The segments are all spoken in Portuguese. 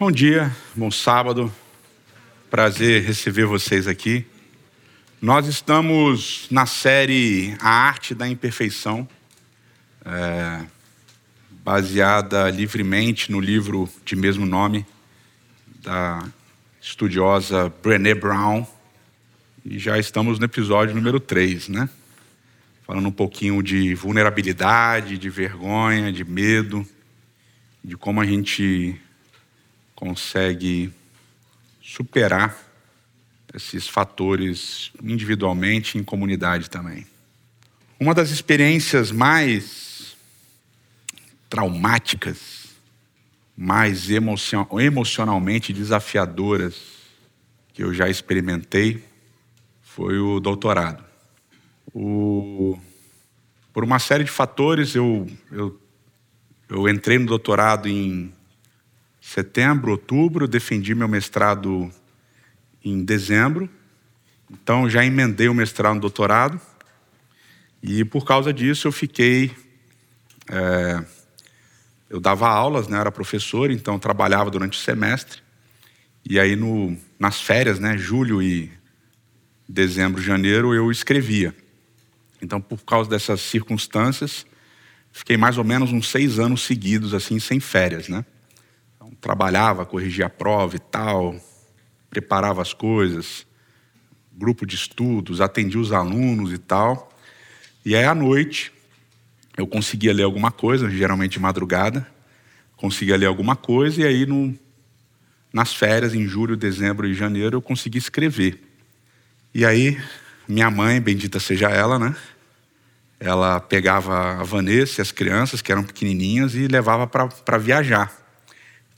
Bom dia, bom sábado. Prazer receber vocês aqui. Nós estamos na série A Arte da Imperfeição, é, baseada livremente no livro de mesmo nome da estudiosa Brené Brown. E já estamos no episódio número 3, né? Falando um pouquinho de vulnerabilidade, de vergonha, de medo, de como a gente consegue superar esses fatores individualmente e em comunidade também. Uma das experiências mais traumáticas, mais emocionalmente desafiadoras que eu já experimentei foi o doutorado. O... Por uma série de fatores, eu, eu, eu entrei no doutorado em setembro, outubro, defendi meu mestrado em dezembro. Então já emendei o mestrado no doutorado. E por causa disso eu fiquei. É, eu dava aulas, né, era professor, então trabalhava durante o semestre. E aí no, nas férias, né, julho e dezembro, janeiro, eu escrevia. Então por causa dessas circunstâncias, fiquei mais ou menos uns seis anos seguidos assim, sem férias, né? Trabalhava, corrigia a prova e tal, preparava as coisas, grupo de estudos, atendia os alunos e tal. E aí à noite eu conseguia ler alguma coisa, geralmente de madrugada, conseguia ler alguma coisa e aí no, nas férias, em julho, dezembro e janeiro, eu consegui escrever. E aí minha mãe, bendita seja ela, né? Ela pegava a Vanessa e as crianças, que eram pequenininhas, e levava para viajar.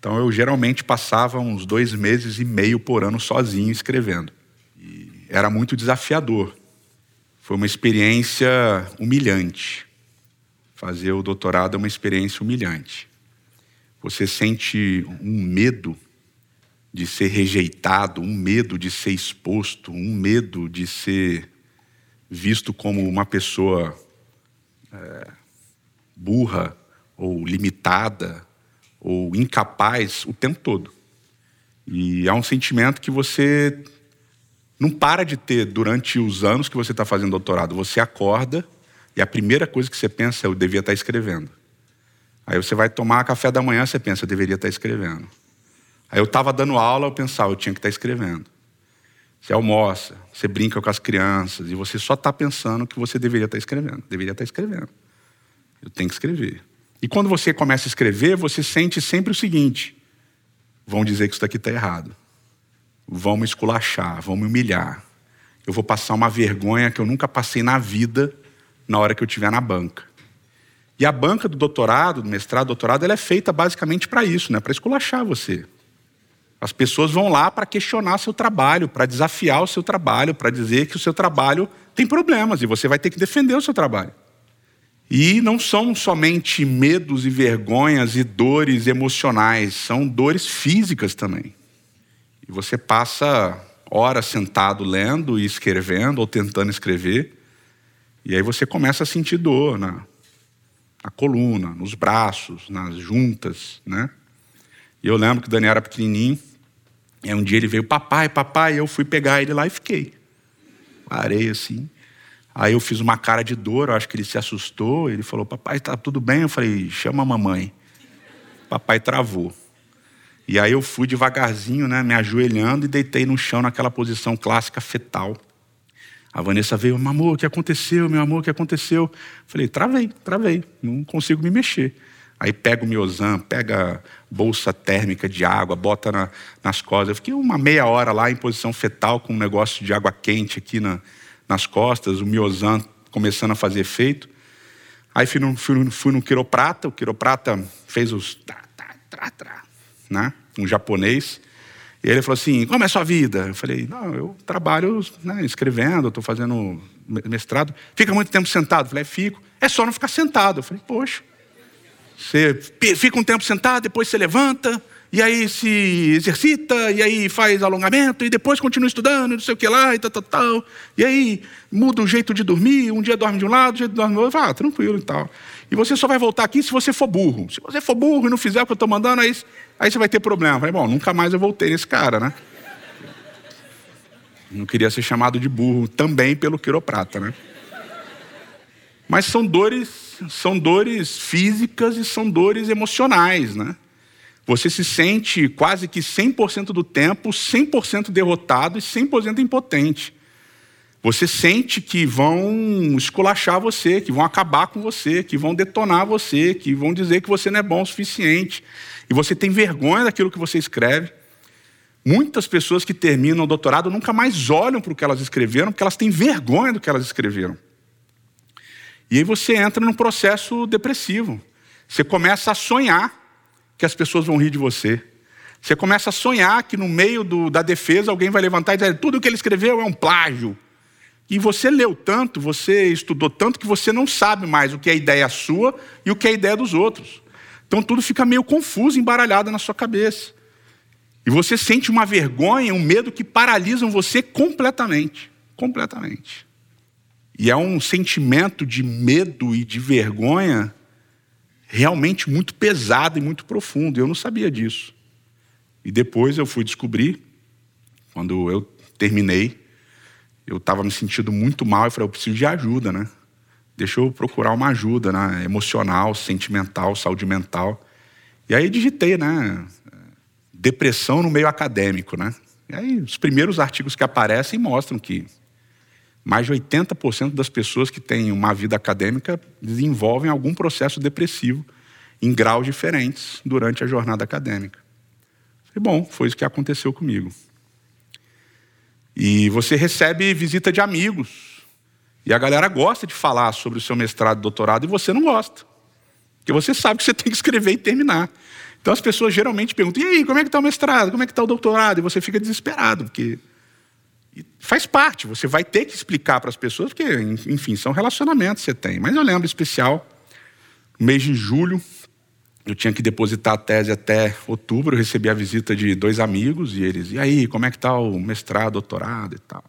Então eu geralmente passava uns dois meses e meio por ano sozinho escrevendo. E era muito desafiador. Foi uma experiência humilhante. Fazer o doutorado é uma experiência humilhante. Você sente um medo de ser rejeitado, um medo de ser exposto, um medo de ser visto como uma pessoa é, burra ou limitada ou incapaz o tempo todo. E há um sentimento que você não para de ter durante os anos que você está fazendo doutorado. Você acorda e a primeira coisa que você pensa é: eu devia estar tá escrevendo. Aí você vai tomar café da manhã, você pensa: eu deveria estar tá escrevendo. Aí eu estava dando aula, eu pensava: eu tinha que estar tá escrevendo. Você almoça, você brinca com as crianças e você só está pensando que você deveria estar escrevendo. Deveria estar escrevendo. Eu tenho que escrever. E quando você começa a escrever, você sente sempre o seguinte: vão dizer que isso daqui está errado. Vão me esculachar, vão me humilhar. Eu vou passar uma vergonha que eu nunca passei na vida na hora que eu estiver na banca. E a banca do doutorado, do mestrado, doutorado, ela é feita basicamente para isso, né? para esculachar você. As pessoas vão lá para questionar seu trabalho, para desafiar o seu trabalho, para dizer que o seu trabalho tem problemas e você vai ter que defender o seu trabalho. E não são somente medos e vergonhas e dores emocionais, são dores físicas também. E você passa horas sentado lendo e escrevendo ou tentando escrever, e aí você começa a sentir dor na, na coluna, nos braços, nas juntas, né? E eu lembro que o Daniel era pequenininho, e um dia ele veio, papai, papai, e eu fui pegar ele lá e fiquei. Parei assim. Aí eu fiz uma cara de dor, acho que ele se assustou. Ele falou: Papai, está tudo bem? Eu falei: Chama a mamãe. Papai travou. E aí eu fui devagarzinho, né, me ajoelhando e deitei no chão naquela posição clássica fetal. A Vanessa veio: Meu amor, o que aconteceu? Meu amor, o que aconteceu? Eu falei: Travei, travei, não consigo me mexer. Aí pega o miozan, pega bolsa térmica de água, bota na, nas costas. Eu fiquei uma meia hora lá em posição fetal com um negócio de água quente aqui na, nas costas, o miozan começando a fazer efeito. Aí fui no, fui, fui no quiroprata, o quiroprata fez os né? um japonês. E ele falou assim: Como é a sua vida? Eu falei: Não, eu trabalho né, escrevendo, estou fazendo mestrado. Fica muito tempo sentado? Eu falei: é, Fico. É só não ficar sentado. Eu falei: Poxa, você fica um tempo sentado, depois você levanta, e aí se exercita, e aí faz alongamento, e depois continua estudando, não sei o que lá, e tal, tal, tal. E aí muda o jeito de dormir, um dia dorme de um lado, um dia dorme do outro, ah, tranquilo e tal. E você só vai voltar aqui se você for burro. Se você for burro e não fizer o que eu estou mandando, aí, aí você vai ter problema. Eu falei, bom, nunca mais eu voltei nesse cara, né? Não queria ser chamado de burro também pelo quiroprata, né? Mas são dores, são dores físicas e são dores emocionais, né? Você se sente quase que 100% do tempo 100% derrotado e 100% impotente. Você sente que vão esculachar você, que vão acabar com você, que vão detonar você, que vão dizer que você não é bom o suficiente. E você tem vergonha daquilo que você escreve. Muitas pessoas que terminam o doutorado nunca mais olham para o que elas escreveram, porque elas têm vergonha do que elas escreveram. E aí você entra num processo depressivo. Você começa a sonhar que as pessoas vão rir de você. Você começa a sonhar que no meio do, da defesa alguém vai levantar e dizer tudo o que ele escreveu é um plágio. E você leu tanto, você estudou tanto que você não sabe mais o que é ideia sua e o que é ideia dos outros. Então tudo fica meio confuso, embaralhado na sua cabeça. E você sente uma vergonha, um medo que paralisam você completamente. Completamente. E é um sentimento de medo e de vergonha realmente muito pesado e muito profundo. Eu não sabia disso. E depois eu fui descobrir, quando eu terminei, eu estava me sentindo muito mal e falei, eu preciso de ajuda, né? Deixa eu procurar uma ajuda, né? Emocional, sentimental, saúde mental. E aí digitei, né? Depressão no meio acadêmico, né? E aí os primeiros artigos que aparecem mostram que mais de 80% das pessoas que têm uma vida acadêmica desenvolvem algum processo depressivo em graus diferentes durante a jornada acadêmica. E bom, foi isso que aconteceu comigo. E você recebe visita de amigos. E a galera gosta de falar sobre o seu mestrado e doutorado e você não gosta. Porque você sabe que você tem que escrever e terminar. Então as pessoas geralmente perguntam: e aí, como é que está o mestrado? Como é que está o doutorado? E você fica desesperado, porque e faz parte, você vai ter que explicar para as pessoas, porque, enfim, são relacionamentos que você tem. Mas eu lembro especial, no mês de julho, eu tinha que depositar a tese até outubro, eu recebi a visita de dois amigos, e eles, e aí, como é que está o mestrado, doutorado e tal?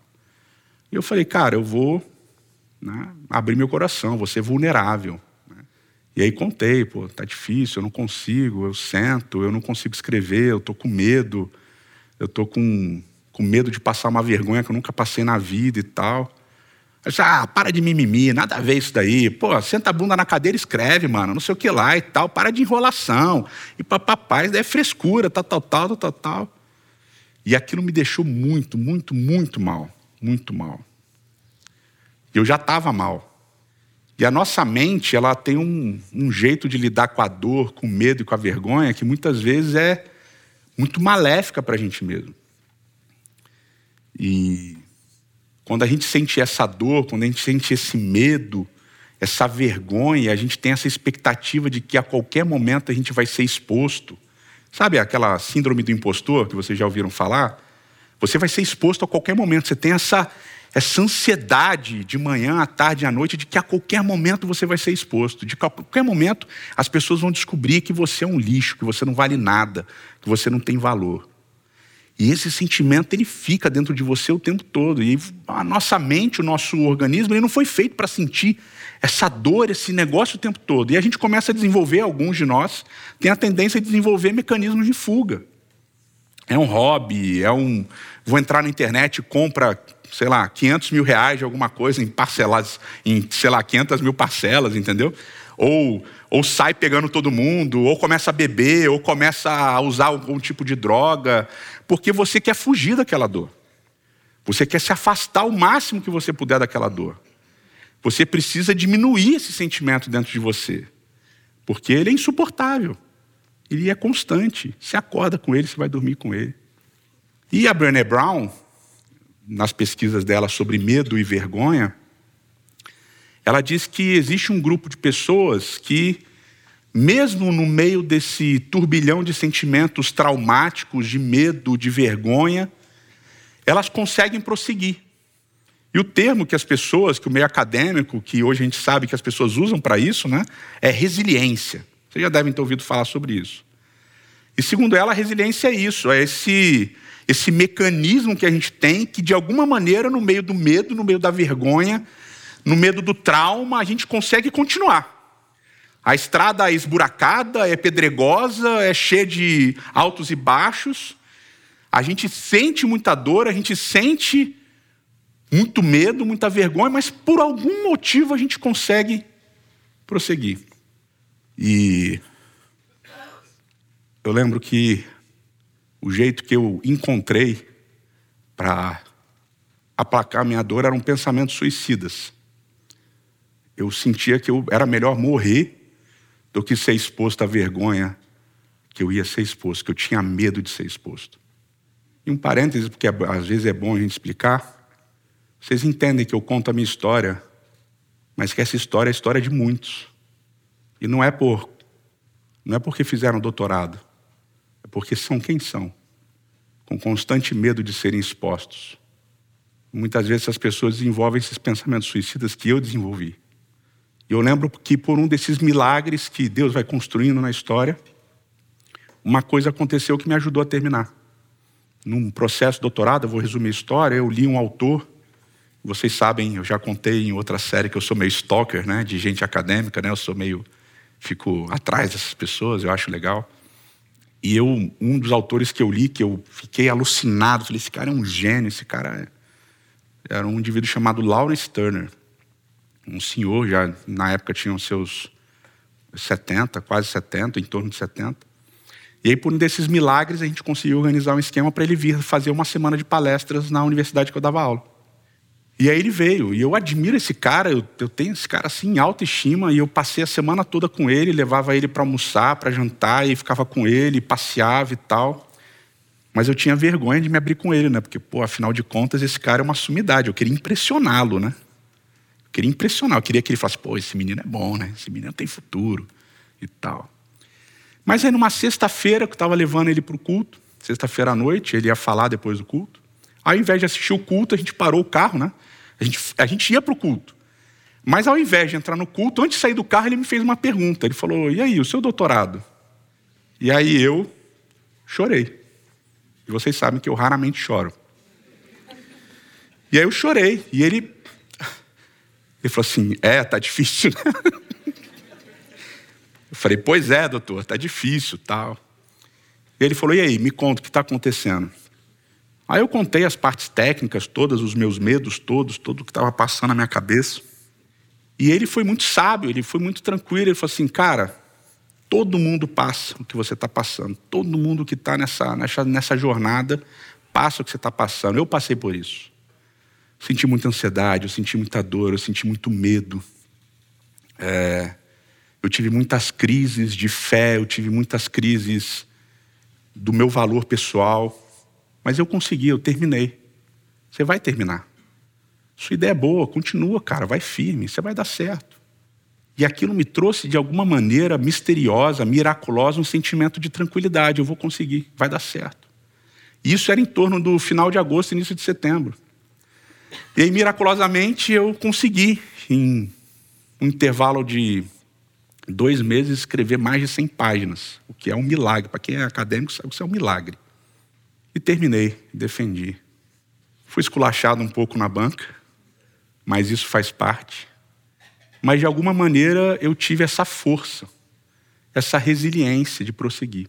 E eu falei, cara, eu vou né, abrir meu coração, vou ser vulnerável. Né? E aí contei, pô, tá difícil, eu não consigo, eu sento, eu não consigo escrever, eu tô com medo, eu tô com com medo de passar uma vergonha que eu nunca passei na vida e tal. Eu disse, ah, para de mimimi, nada a ver isso daí. Pô, senta a bunda na cadeira e escreve, mano, não sei o que lá e tal. Para de enrolação. E papapá, isso daí é frescura, tal, tal, tal, tal, tal. E aquilo me deixou muito, muito, muito mal. Muito mal. Eu já estava mal. E a nossa mente, ela tem um, um jeito de lidar com a dor, com o medo e com a vergonha que muitas vezes é muito maléfica para a gente mesmo. E quando a gente sente essa dor, quando a gente sente esse medo, essa vergonha, a gente tem essa expectativa de que a qualquer momento a gente vai ser exposto. Sabe aquela síndrome do impostor que vocês já ouviram falar? Você vai ser exposto a qualquer momento. Você tem essa, essa ansiedade de manhã, à tarde, à noite, de que a qualquer momento você vai ser exposto. De que a qualquer momento as pessoas vão descobrir que você é um lixo, que você não vale nada, que você não tem valor. E esse sentimento ele fica dentro de você o tempo todo. E a nossa mente, o nosso organismo, ele não foi feito para sentir essa dor, esse negócio o tempo todo. E a gente começa a desenvolver, alguns de nós, tem a tendência a desenvolver mecanismos de fuga. É um hobby, é um. Vou entrar na internet e compra, sei lá, 500 mil reais de alguma coisa em parcelas, em, sei lá, 500 mil parcelas, entendeu? Ou, ou sai pegando todo mundo, ou começa a beber, ou começa a usar algum tipo de droga, porque você quer fugir daquela dor. Você quer se afastar o máximo que você puder daquela dor. Você precisa diminuir esse sentimento dentro de você, porque ele é insuportável. Ele é constante. Você acorda com ele, você vai dormir com ele. E a Brené Brown, nas pesquisas dela sobre medo e vergonha, ela diz que existe um grupo de pessoas que mesmo no meio desse turbilhão de sentimentos traumáticos, de medo, de vergonha, elas conseguem prosseguir. E o termo que as pessoas, que o meio acadêmico, que hoje a gente sabe que as pessoas usam para isso, né, é resiliência. Vocês já devem ter ouvido falar sobre isso. E segundo ela, a resiliência é isso, é esse, esse mecanismo que a gente tem que, de alguma maneira, no meio do medo, no meio da vergonha, no medo do trauma, a gente consegue continuar. A estrada é esburacada, é pedregosa, é cheia de altos e baixos. A gente sente muita dor, a gente sente muito medo, muita vergonha, mas por algum motivo a gente consegue prosseguir. E eu lembro que o jeito que eu encontrei para aplacar minha dor eram pensamentos suicidas. Eu sentia que eu era melhor morrer do que ser exposto à vergonha que eu ia ser exposto, que eu tinha medo de ser exposto. E um parêntese, porque às vezes é bom a gente explicar. Vocês entendem que eu conto a minha história, mas que essa história é a história de muitos. E não é por não é porque fizeram doutorado, é porque são quem são, com constante medo de serem expostos. Muitas vezes as pessoas desenvolvem esses pensamentos suicidas que eu desenvolvi. Eu lembro que por um desses milagres que Deus vai construindo na história, uma coisa aconteceu que me ajudou a terminar. Num processo de doutorado, eu vou resumir a história, eu li um autor, vocês sabem, eu já contei em outra série que eu sou meio stalker, né, de gente acadêmica, né, eu sou meio, fico atrás dessas pessoas, eu acho legal. E eu, um dos autores que eu li, que eu fiquei alucinado, falei, esse cara é um gênio, esse cara é... era um indivíduo chamado Lawrence Turner um senhor, já na época tinha os seus 70, quase 70, em torno de 70. E aí, por um desses milagres, a gente conseguiu organizar um esquema para ele vir fazer uma semana de palestras na universidade que eu dava aula. E aí ele veio, e eu admiro esse cara, eu, eu tenho esse cara assim em alta estima, e eu passei a semana toda com ele, levava ele para almoçar, para jantar, e ficava com ele, passeava e tal. Mas eu tinha vergonha de me abrir com ele, né? Porque, pô, afinal de contas, esse cara é uma sumidade, eu queria impressioná-lo, né? Queria impressionar, eu queria que ele falasse, pô, esse menino é bom, né? Esse menino tem futuro e tal. Mas aí numa sexta-feira que eu estava levando ele para o culto, sexta-feira à noite, ele ia falar depois do culto. Ao invés de assistir o culto, a gente parou o carro, né? A gente, a gente ia para o culto. Mas ao invés de entrar no culto, antes de sair do carro, ele me fez uma pergunta. Ele falou: E aí, o seu doutorado? E aí eu chorei. E vocês sabem que eu raramente choro. E aí eu chorei. E ele ele falou assim: É, tá difícil. Né? Eu falei: Pois é, doutor, tá difícil, tal. Ele falou: E aí, me conta o que está acontecendo. Aí eu contei as partes técnicas, todos os meus medos, todos, tudo que estava passando na minha cabeça. E ele foi muito sábio, ele foi muito tranquilo. Ele falou assim: Cara, todo mundo passa o que você está passando. Todo mundo que está nessa, nessa, nessa jornada passa o que você está passando. Eu passei por isso senti muita ansiedade, eu senti muita dor, eu senti muito medo. É, eu tive muitas crises de fé, eu tive muitas crises do meu valor pessoal, mas eu consegui, eu terminei. Você vai terminar. Sua ideia é boa, continua, cara, vai firme, você vai dar certo. E aquilo me trouxe de alguma maneira misteriosa, miraculosa, um sentimento de tranquilidade. Eu vou conseguir, vai dar certo. E isso era em torno do final de agosto, início de setembro. E aí, miraculosamente, eu consegui, em um intervalo de dois meses, escrever mais de 100 páginas, o que é um milagre. Para quem é acadêmico, sabe que isso é um milagre. E terminei, defendi. Fui esculachado um pouco na banca, mas isso faz parte. Mas, de alguma maneira, eu tive essa força, essa resiliência de prosseguir.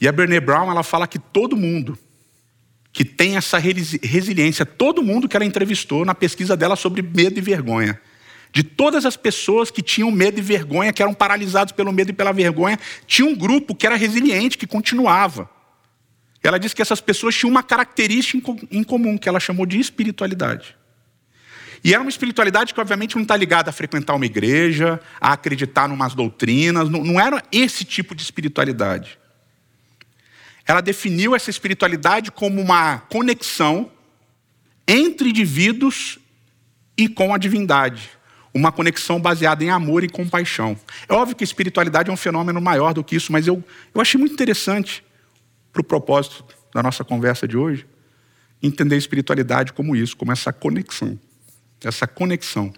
E a Brené Brown, ela fala que todo mundo que tem essa resiliência. Todo mundo que ela entrevistou na pesquisa dela sobre medo e vergonha. De todas as pessoas que tinham medo e vergonha, que eram paralisados pelo medo e pela vergonha, tinha um grupo que era resiliente, que continuava. Ela disse que essas pessoas tinham uma característica em comum, que ela chamou de espiritualidade. E era uma espiritualidade que, obviamente, não está ligada a frequentar uma igreja, a acreditar em umas doutrinas, não, não era esse tipo de espiritualidade ela definiu essa espiritualidade como uma conexão entre indivíduos e com a divindade. Uma conexão baseada em amor e compaixão. É óbvio que a espiritualidade é um fenômeno maior do que isso, mas eu, eu achei muito interessante, para o propósito da nossa conversa de hoje, entender a espiritualidade como isso, como essa conexão. Essa conexão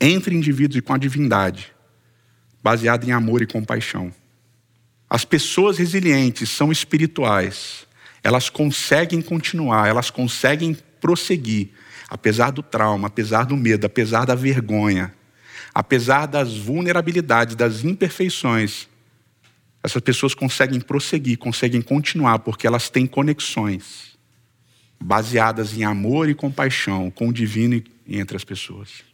entre indivíduos e com a divindade, baseada em amor e compaixão. As pessoas resilientes são espirituais. Elas conseguem continuar, elas conseguem prosseguir, apesar do trauma, apesar do medo, apesar da vergonha, apesar das vulnerabilidades, das imperfeições, essas pessoas conseguem prosseguir, conseguem continuar, porque elas têm conexões baseadas em amor e compaixão com o divino entre as pessoas.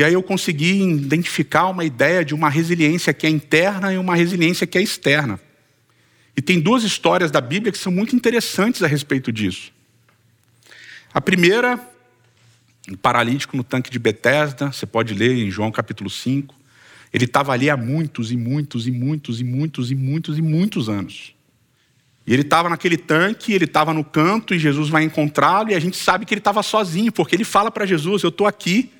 E aí eu consegui identificar uma ideia de uma resiliência que é interna e uma resiliência que é externa. E tem duas histórias da Bíblia que são muito interessantes a respeito disso. A primeira, um paralítico no tanque de Betesda, você pode ler em João capítulo 5. Ele estava ali há muitos e muitos e muitos e muitos e muitos e muitos anos. E ele estava naquele tanque, ele estava no canto e Jesus vai encontrá-lo e a gente sabe que ele estava sozinho, porque ele fala para Jesus: Eu estou aqui,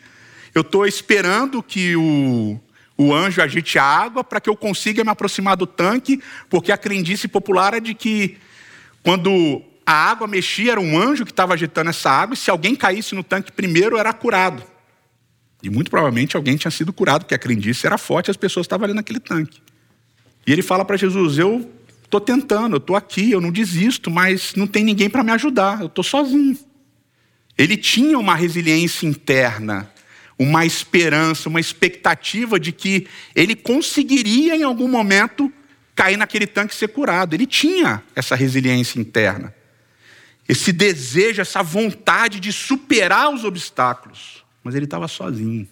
eu estou esperando que o, o anjo agite a água para que eu consiga me aproximar do tanque, porque a crendice popular é de que quando a água mexia, era um anjo que estava agitando essa água, e se alguém caísse no tanque primeiro, era curado. E muito provavelmente alguém tinha sido curado, porque a crendice era forte, as pessoas estavam ali naquele tanque. E ele fala para Jesus: Eu estou tentando, eu estou aqui, eu não desisto, mas não tem ninguém para me ajudar, eu estou sozinho. Ele tinha uma resiliência interna, uma esperança, uma expectativa de que ele conseguiria em algum momento cair naquele tanque e ser curado. Ele tinha essa resiliência interna, esse desejo, essa vontade de superar os obstáculos. Mas ele estava sozinho, não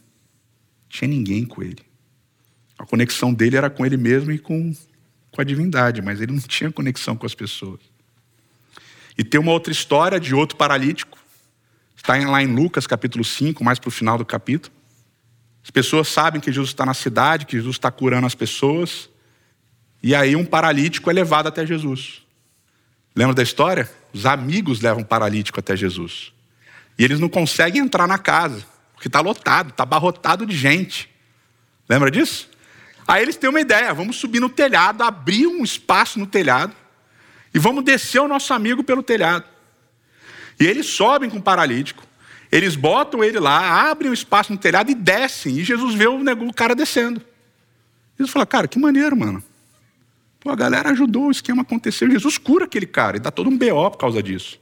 tinha ninguém com ele. A conexão dele era com ele mesmo e com, com a divindade, mas ele não tinha conexão com as pessoas. E tem uma outra história de outro paralítico, está lá em Lucas capítulo 5, mais para o final do capítulo. As pessoas sabem que Jesus está na cidade, que Jesus está curando as pessoas, e aí um paralítico é levado até Jesus. Lembra da história? Os amigos levam um paralítico até Jesus. E eles não conseguem entrar na casa. Porque está lotado, está abarrotado de gente. Lembra disso? Aí eles têm uma ideia: vamos subir no telhado, abrir um espaço no telhado e vamos descer o nosso amigo pelo telhado. E eles sobem com o paralítico, eles botam ele lá, abrem um espaço no telhado e descem. E Jesus vê o cara descendo. Jesus fala: Cara, que maneiro, mano. Pô, a galera ajudou, o esquema aconteceu. Jesus cura aquele cara e dá todo um BO por causa disso.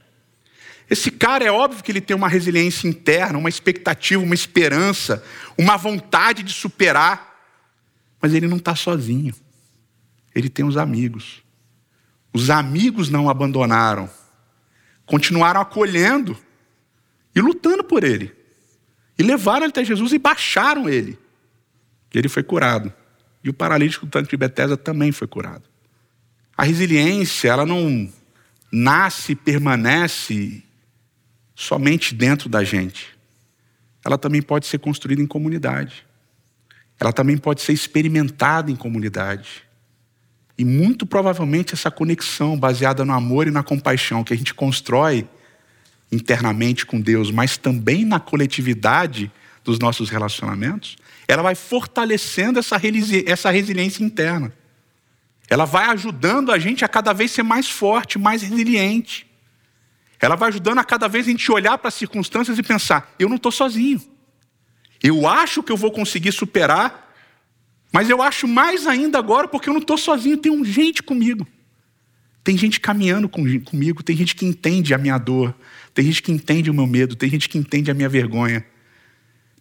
Esse cara é óbvio que ele tem uma resiliência interna, uma expectativa, uma esperança, uma vontade de superar, mas ele não está sozinho. Ele tem os amigos. Os amigos não abandonaram, continuaram acolhendo e lutando por ele. E levaram ele até Jesus e baixaram ele. E ele foi curado. E o paralítico do tanque de Betesda também foi curado. A resiliência, ela não nasce, permanece somente dentro da gente. Ela também pode ser construída em comunidade. Ela também pode ser experimentada em comunidade. E muito provavelmente essa conexão baseada no amor e na compaixão que a gente constrói internamente com Deus, mas também na coletividade dos nossos relacionamentos, ela vai fortalecendo essa, essa resiliência interna. Ela vai ajudando a gente a cada vez ser mais forte, mais resiliente. Ela vai ajudando a cada vez a gente olhar para as circunstâncias e pensar: eu não estou sozinho. Eu acho que eu vou conseguir superar, mas eu acho mais ainda agora porque eu não estou sozinho, tem um gente comigo. Tem gente caminhando comigo, tem gente que entende a minha dor, tem gente que entende o meu medo, tem gente que entende a minha vergonha.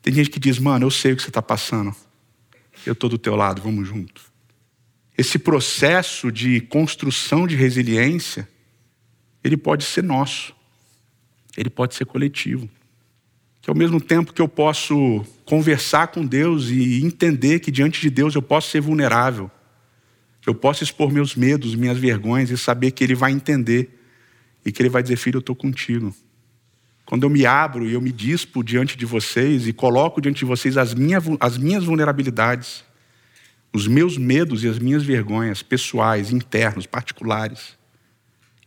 Tem gente que diz: mano, eu sei o que você está passando, eu estou do teu lado, vamos junto. Esse processo de construção de resiliência ele pode ser nosso, ele pode ser coletivo. Que ao mesmo tempo que eu posso conversar com Deus e entender que diante de Deus eu posso ser vulnerável, eu posso expor meus medos, minhas vergonhas e saber que Ele vai entender e que Ele vai dizer: Filho, eu estou contigo. Quando eu me abro e eu me dispo diante de vocês e coloco diante de vocês as minhas, as minhas vulnerabilidades, os meus medos e as minhas vergonhas pessoais, internos, particulares,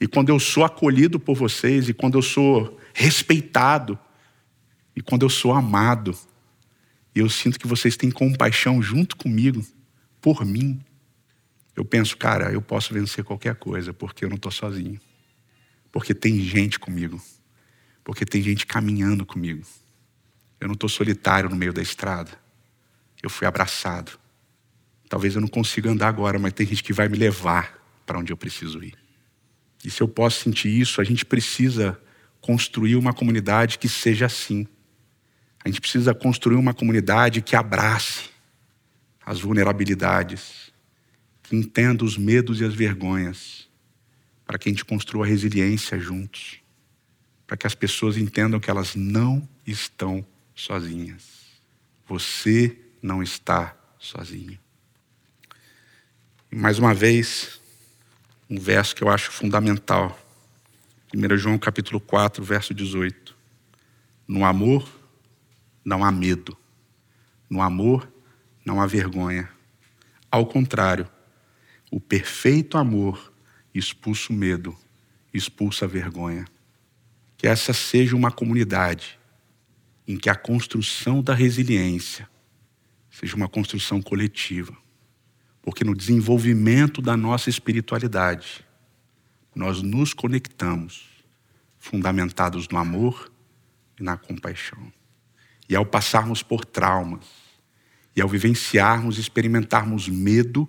e quando eu sou acolhido por vocês, e quando eu sou respeitado, e quando eu sou amado, eu sinto que vocês têm compaixão junto comigo, por mim, eu penso, cara, eu posso vencer qualquer coisa, porque eu não estou sozinho. Porque tem gente comigo. Porque tem gente caminhando comigo. Eu não estou solitário no meio da estrada. Eu fui abraçado. Talvez eu não consiga andar agora, mas tem gente que vai me levar para onde eu preciso ir. E se eu posso sentir isso, a gente precisa construir uma comunidade que seja assim. A A gente precisa construir uma comunidade que abrace as vulnerabilidades, que entenda os medos e as vergonhas, para que a gente construa resiliência juntos, para que as pessoas entendam que elas não estão sozinhas. Você não está sozinho. E mais uma vez, um verso que eu acho fundamental. 1 João capítulo 4, verso 18. No amor não há medo. No amor não há vergonha. Ao contrário, o perfeito amor expulsa o medo, expulsa a vergonha. Que essa seja uma comunidade em que a construção da resiliência seja uma construção coletiva. Porque no desenvolvimento da nossa espiritualidade, nós nos conectamos, fundamentados no amor e na compaixão. E ao passarmos por traumas, e ao vivenciarmos e experimentarmos medo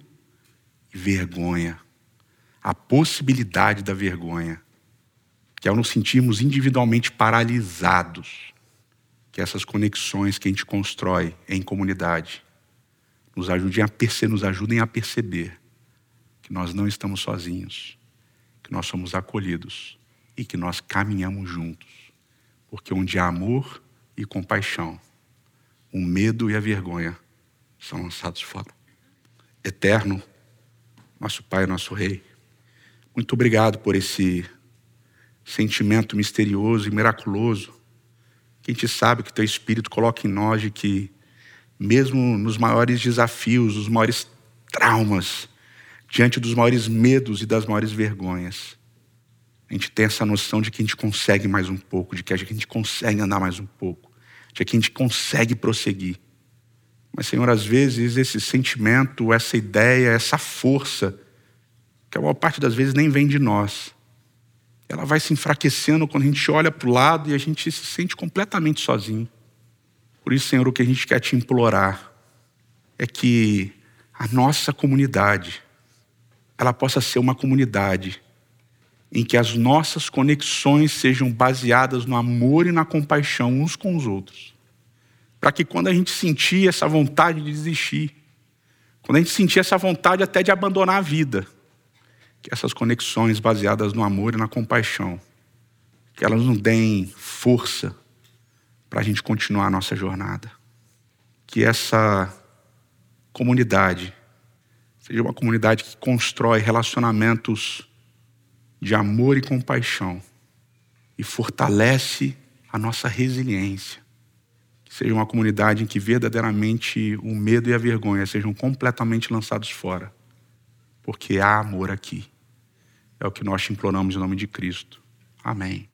e vergonha, a possibilidade da vergonha, que ao nos sentirmos individualmente paralisados, que essas conexões que a gente constrói em comunidade nos ajudem a, nos ajudem a perceber que nós não estamos sozinhos, que nós somos acolhidos e que nós caminhamos juntos. Porque onde há amor e compaixão, o medo e a vergonha são lançados fora. Eterno, nosso Pai, nosso Rei, muito obrigado por esse sentimento misterioso e miraculoso. A gente sabe que Teu Espírito coloca em nós de que mesmo nos maiores desafios, nos maiores traumas, diante dos maiores medos e das maiores vergonhas, a gente tem essa noção de que a gente consegue mais um pouco, de que a gente consegue andar mais um pouco, de que a gente consegue prosseguir. Mas, Senhor, às vezes esse sentimento, essa ideia, essa força, que a maior parte das vezes nem vem de nós, ela vai se enfraquecendo quando a gente olha para o lado e a gente se sente completamente sozinho. Por isso, Senhor, o que a gente quer te implorar é que a nossa comunidade, ela possa ser uma comunidade em que as nossas conexões sejam baseadas no amor e na compaixão uns com os outros. Para que quando a gente sentir essa vontade de desistir, quando a gente sentir essa vontade até de abandonar a vida, que essas conexões baseadas no amor e na compaixão, que elas nos deem força para a gente continuar a nossa jornada. Que essa comunidade seja uma comunidade que constrói relacionamentos de amor e compaixão e fortalece a nossa resiliência. Que seja uma comunidade em que verdadeiramente o medo e a vergonha sejam completamente lançados fora, porque há amor aqui. É o que nós te imploramos em nome de Cristo. Amém.